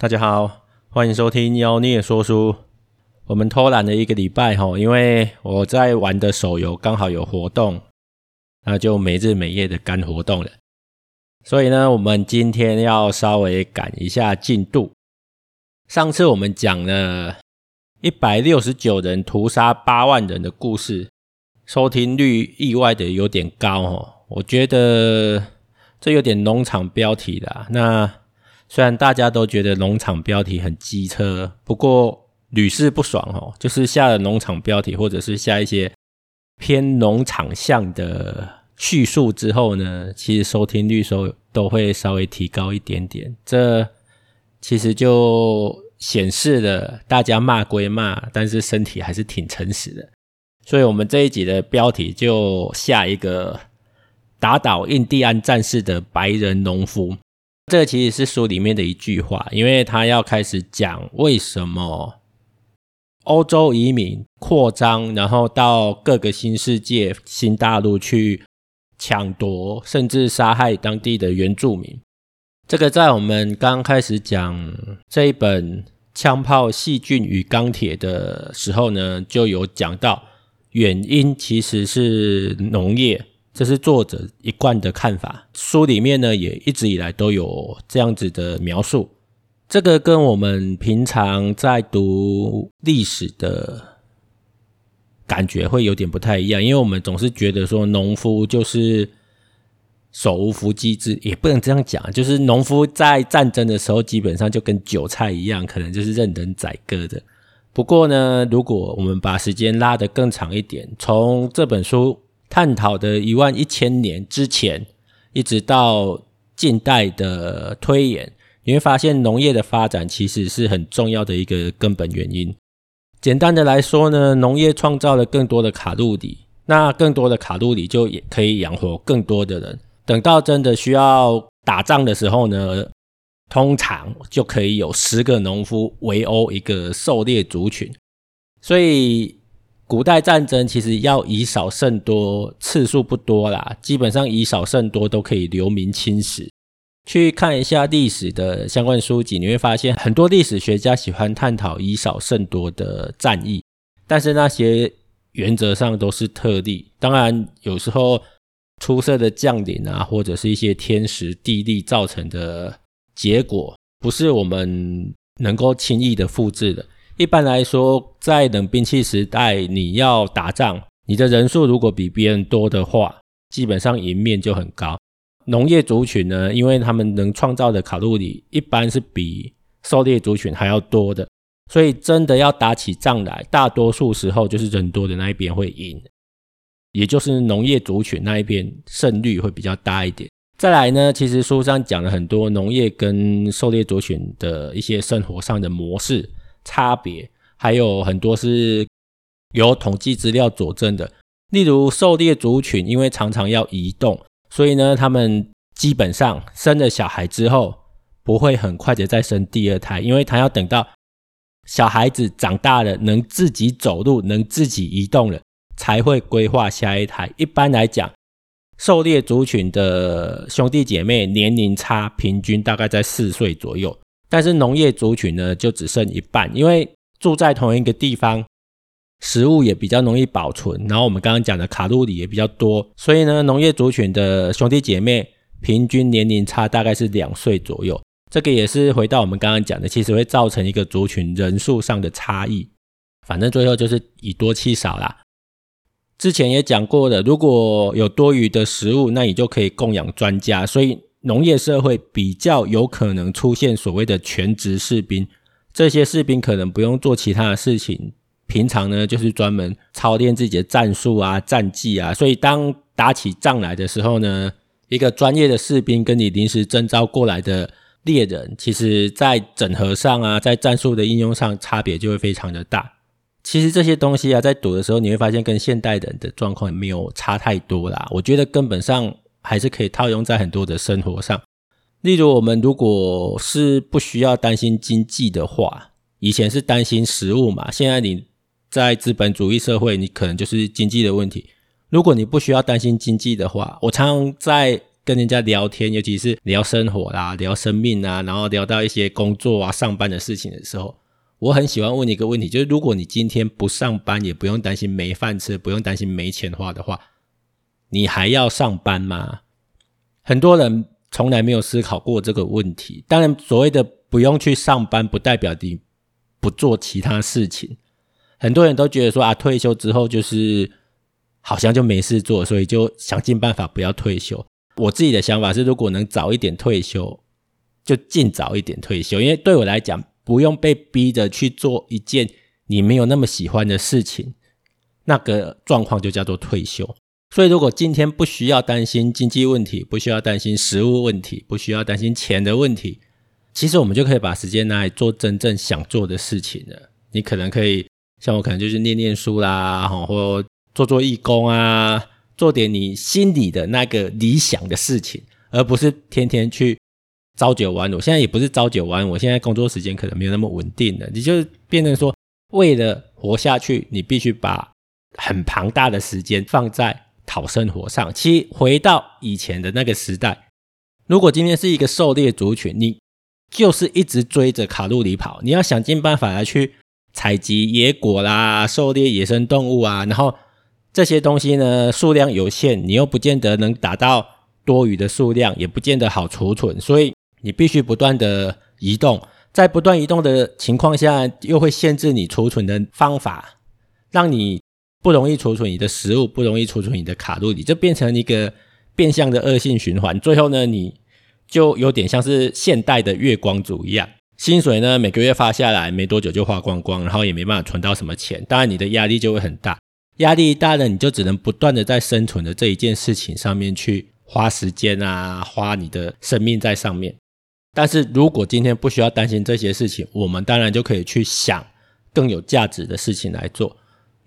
大家好，欢迎收听妖孽说书。我们偷懒了一个礼拜哈，因为我在玩的手游刚好有活动，那就没日没夜的干活动了。所以呢，我们今天要稍微赶一下进度。上次我们讲了一百六十九人屠杀八万人的故事，收听率意外的有点高哦。我觉得这有点农场标题啦。那虽然大家都觉得农场标题很机车，不过屡试不爽哦。就是下了农场标题，或者是下一些偏农场向的叙述之后呢，其实收听率收都会稍微提高一点点。这其实就显示了大家骂归骂，但是身体还是挺诚实的。所以我们这一集的标题就下一个打倒印第安战士的白人农夫。这个其实是书里面的一句话，因为他要开始讲为什么欧洲移民扩张，然后到各个新世界、新大陆去抢夺，甚至杀害当地的原住民。这个在我们刚开始讲这一本《枪炮、细菌与钢铁》的时候呢，就有讲到，原因其实是农业。这是作者一贯的看法，书里面呢也一直以来都有这样子的描述。这个跟我们平常在读历史的感觉会有点不太一样，因为我们总是觉得说农夫就是手无缚鸡之，也不能这样讲，就是农夫在战争的时候基本上就跟韭菜一样，可能就是任人宰割的。不过呢，如果我们把时间拉得更长一点，从这本书。探讨的一万一千年之前，一直到近代的推演，你会发现农业的发展其实是很重要的一个根本原因。简单的来说呢，农业创造了更多的卡路里，那更多的卡路里就也可以养活更多的人。等到真的需要打仗的时候呢，通常就可以有十个农夫围殴一个狩猎族群，所以。古代战争其实要以少胜多，次数不多啦，基本上以少胜多都可以留名青史。去看一下历史的相关书籍，你会发现很多历史学家喜欢探讨以少胜多的战役，但是那些原则上都是特例。当然，有时候出色的将领啊，或者是一些天时地利造成的结果，不是我们能够轻易的复制的。一般来说，在冷兵器时代，你要打仗，你的人数如果比别人多的话，基本上赢面就很高。农业族群呢，因为他们能创造的卡路里一般是比狩猎族群还要多的，所以真的要打起仗来，大多数时候就是人多的那一边会赢，也就是农业族群那一边胜率会比较大一点。再来呢，其实书上讲了很多农业跟狩猎族群的一些生活上的模式。差别还有很多是有统计资料佐证的，例如狩猎族群，因为常常要移动，所以呢，他们基本上生了小孩之后，不会很快的再生第二胎，因为他要等到小孩子长大了，能自己走路，能自己移动了，才会规划下一胎。一般来讲，狩猎族群的兄弟姐妹年龄差平均大概在四岁左右。但是农业族群呢，就只剩一半，因为住在同一个地方，食物也比较容易保存，然后我们刚刚讲的卡路里也比较多，所以呢，农业族群的兄弟姐妹平均年龄差大概是两岁左右。这个也是回到我们刚刚讲的，其实会造成一个族群人数上的差异。反正最后就是以多欺少啦。之前也讲过的，如果有多余的食物，那你就可以供养专家，所以。农业社会比较有可能出现所谓的全职士兵，这些士兵可能不用做其他的事情，平常呢就是专门操练自己的战术啊、战技啊，所以当打起仗来的时候呢，一个专业的士兵跟你临时征召过来的猎人，其实在整合上啊，在战术的应用上差别就会非常的大。其实这些东西啊，在赌的时候你会发现跟现代人的状况也没有差太多啦，我觉得根本上。还是可以套用在很多的生活上，例如我们如果是不需要担心经济的话，以前是担心食物嘛，现在你在资本主义社会，你可能就是经济的问题。如果你不需要担心经济的话，我常常在跟人家聊天，尤其是聊生活啦、聊生命啊，然后聊到一些工作啊、上班的事情的时候，我很喜欢问你一个问题，就是如果你今天不上班，也不用担心没饭吃，不用担心没钱花的话，你还要上班吗？很多人从来没有思考过这个问题。当然，所谓的不用去上班，不代表你不做其他事情。很多人都觉得说啊，退休之后就是。好像就没事做，所以就想尽办法不要退休。我自己的想法是，如果能早一点退休，就尽早一点退休。因为对我来讲，不用被逼着去做一件你没有那么喜欢的事情，那个状况就叫做退休。所以，如果今天不需要担心经济问题，不需要担心食物问题，不需要担心钱的问题，其实我们就可以把时间拿来做真正想做的事情了。你可能可以像我，可能就是念念书啦，或。做做义工啊，做点你心里的那个理想的事情，而不是天天去朝九晚五。现在也不是朝九晚五，现在工作时间可能没有那么稳定了。你就变成说，为了活下去，你必须把很庞大的时间放在讨生活上。其实回到以前的那个时代，如果今天是一个狩猎族群，你就是一直追着卡路里跑，你要想尽办法来去采集野果啦，狩猎野生动物啊，然后。这些东西呢，数量有限，你又不见得能达到多余的数量，也不见得好储存，所以你必须不断的移动，在不断移动的情况下，又会限制你储存的方法，让你不容易储存你的食物，不容易储存你的卡路里，就变成一个变相的恶性循环。最后呢，你就有点像是现代的月光族一样，薪水呢每个月发下来，没多久就花光光，然后也没办法存到什么钱，当然你的压力就会很大。压力大了，你就只能不断的在生存的这一件事情上面去花时间啊，花你的生命在上面。但是如果今天不需要担心这些事情，我们当然就可以去想更有价值的事情来做。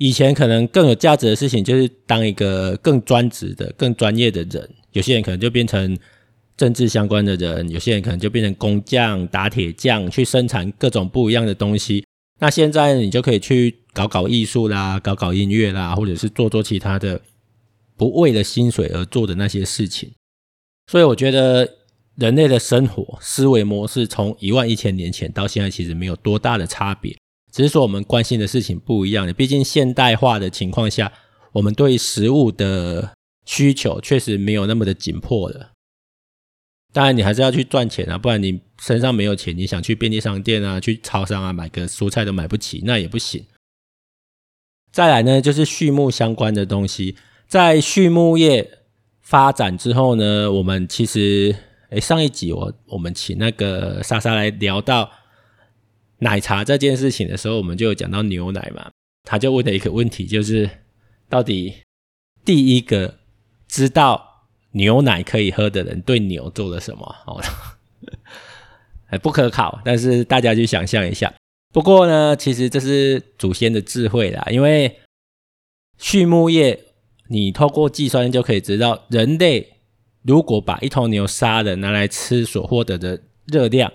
以前可能更有价值的事情就是当一个更专职的、更专业的人，有些人可能就变成政治相关的人，有些人可能就变成工匠、打铁匠，去生产各种不一样的东西。那现在你就可以去搞搞艺术啦，搞搞音乐啦，或者是做做其他的不为了薪水而做的那些事情。所以我觉得人类的生活思维模式从一万一千年前到现在其实没有多大的差别，只是说我们关心的事情不一样了。毕竟现代化的情况下，我们对食物的需求确实没有那么的紧迫了。当然，你还是要去赚钱啊，不然你身上没有钱，你想去便利商店啊、去超商啊买个蔬菜都买不起，那也不行。再来呢，就是畜牧相关的东西，在畜牧业发展之后呢，我们其实，诶，上一集我我们请那个莎莎来聊到奶茶这件事情的时候，我们就有讲到牛奶嘛，他就问了一个问题，就是到底第一个知道。牛奶可以喝的人对牛做了什么？哦，不可考，但是大家去想象一下。不过呢，其实这是祖先的智慧啦，因为畜牧业，你透过计算就可以知道，人类如果把一头牛杀了拿来吃所获得的热量，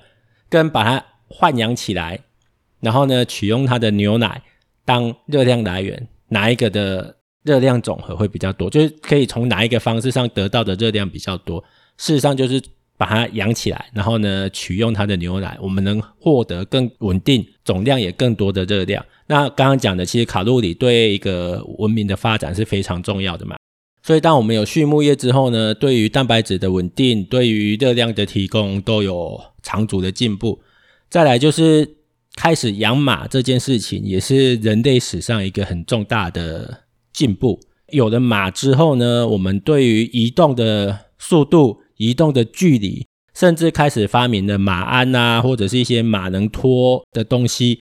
跟把它豢养起来，然后呢取用它的牛奶当热量来源，哪一个的？热量总和会比较多，就是可以从哪一个方式上得到的热量比较多。事实上，就是把它养起来，然后呢，取用它的牛奶，我们能获得更稳定、总量也更多的热量。那刚刚讲的，其实卡路里对一个文明的发展是非常重要的嘛。所以，当我们有畜牧业之后呢，对于蛋白质的稳定，对于热量的提供，都有长足的进步。再来就是开始养马这件事情，也是人类史上一个很重大的。进步，有了马之后呢，我们对于移动的速度、移动的距离，甚至开始发明了马鞍啊，或者是一些马能拖的东西，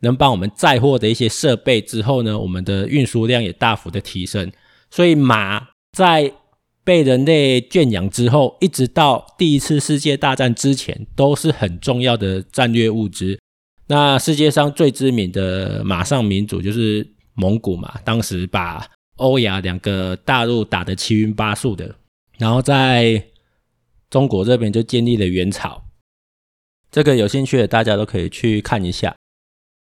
能帮我们载货的一些设备之后呢，我们的运输量也大幅的提升。所以马在被人类圈养之后，一直到第一次世界大战之前，都是很重要的战略物资。那世界上最知名的马上民族就是。蒙古嘛，当时把欧亚两个大陆打得七晕八素的，然后在中国这边就建立了元朝。这个有兴趣的大家都可以去看一下，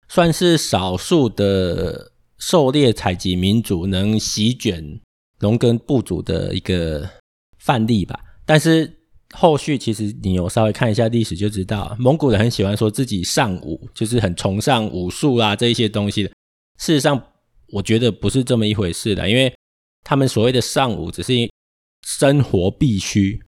算是少数的狩猎采集民族能席卷农耕部族的一个范例吧。但是后续其实你有稍微看一下历史就知道，蒙古人很喜欢说自己尚武，就是很崇尚武术啊这一些东西的。事实上，我觉得不是这么一回事的，因为他们所谓的尚武只是生活必须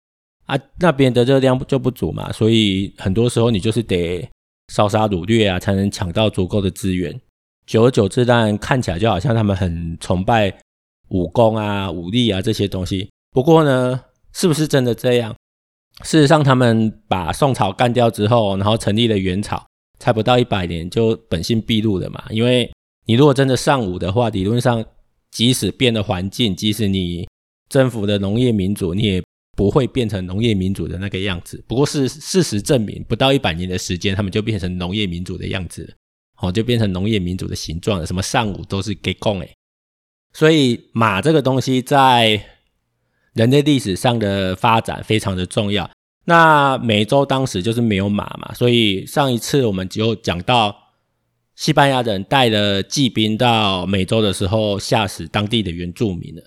啊，那边的热量就不足嘛，所以很多时候你就是得烧杀掳掠啊，才能抢到足够的资源。久而久之，当然看起来就好像他们很崇拜武功啊、武力啊这些东西。不过呢，是不是真的这样？事实上，他们把宋朝干掉之后，然后成立了元朝，才不到一百年就本性毕露了嘛。因为你如果真的尚武的话，理论上，即使变了环境，即使你征服的农业民族，你也不会变成农业民族的那个样子。不过是事实证明，不到一百年的时间，他们就变成农业民族的样子了。哦，就变成农业民族的形状了。什么尚武都是给供诶。所以马这个东西在人类历史上的发展非常的重要。那美洲当时就是没有马嘛，所以上一次我们就讲到西班牙人带了骑兵到美洲的时候，吓死当地的原住民了。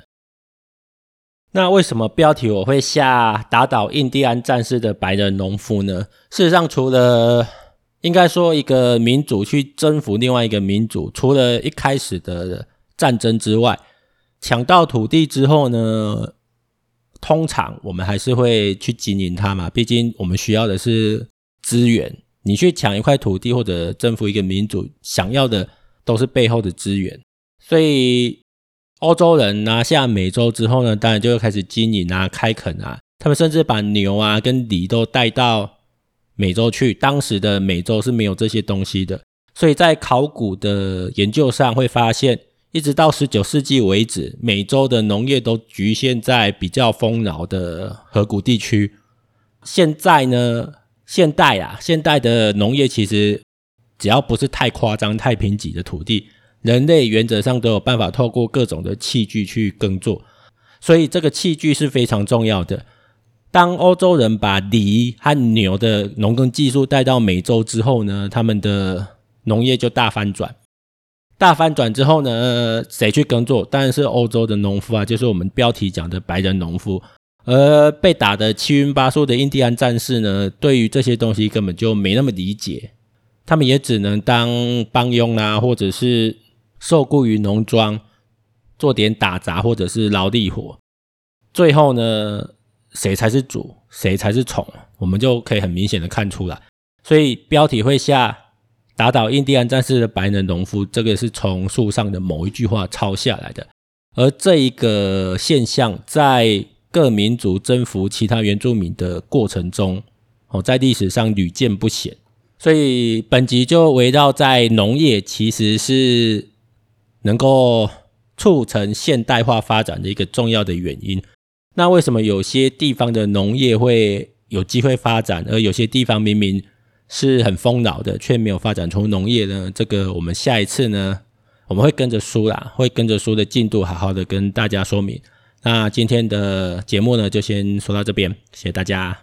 那为什么标题我会下打倒印第安战士的白人农夫呢？事实上，除了应该说，一个民族去征服另外一个民族，除了一开始的战争之外，抢到土地之后呢，通常我们还是会去经营它嘛。毕竟我们需要的是资源，你去抢一块土地或者征服一个民族，想要的都是背后的资源。所以欧洲人拿下美洲之后呢，当然就会开始经营啊、开垦啊，他们甚至把牛啊跟犁都带到。美洲去，当时的美洲是没有这些东西的，所以在考古的研究上会发现，一直到十九世纪为止，美洲的农业都局限在比较丰饶的河谷地区。现在呢，现代啊，现代的农业其实只要不是太夸张、太贫瘠的土地，人类原则上都有办法透过各种的器具去耕作，所以这个器具是非常重要的。当欧洲人把犁和牛的农耕技术带到美洲之后呢，他们的农业就大翻转。大翻转之后呢，谁去耕作？当然是欧洲的农夫啊，就是我们标题讲的白人农夫。而被打得七荤八素的印第安战士呢，对于这些东西根本就没那么理解，他们也只能当帮佣啊，或者是受雇于农庄做点打杂或者是劳力活。最后呢，谁才是主，谁才是宠，我们就可以很明显的看出来。所以标题会下打倒印第安战士的白人农夫，这个是从树上的某一句话抄下来的。而这一个现象，在各民族征服其他原住民的过程中，哦，在历史上屡见不鲜。所以本集就围绕在农业其实是能够促成现代化发展的一个重要的原因。那为什么有些地方的农业会有机会发展，而有些地方明明是很丰饶的，却没有发展出农业呢？这个我们下一次呢，我们会跟着书啦，会跟着书的进度好好的跟大家说明。那今天的节目呢，就先说到这边，谢谢大家。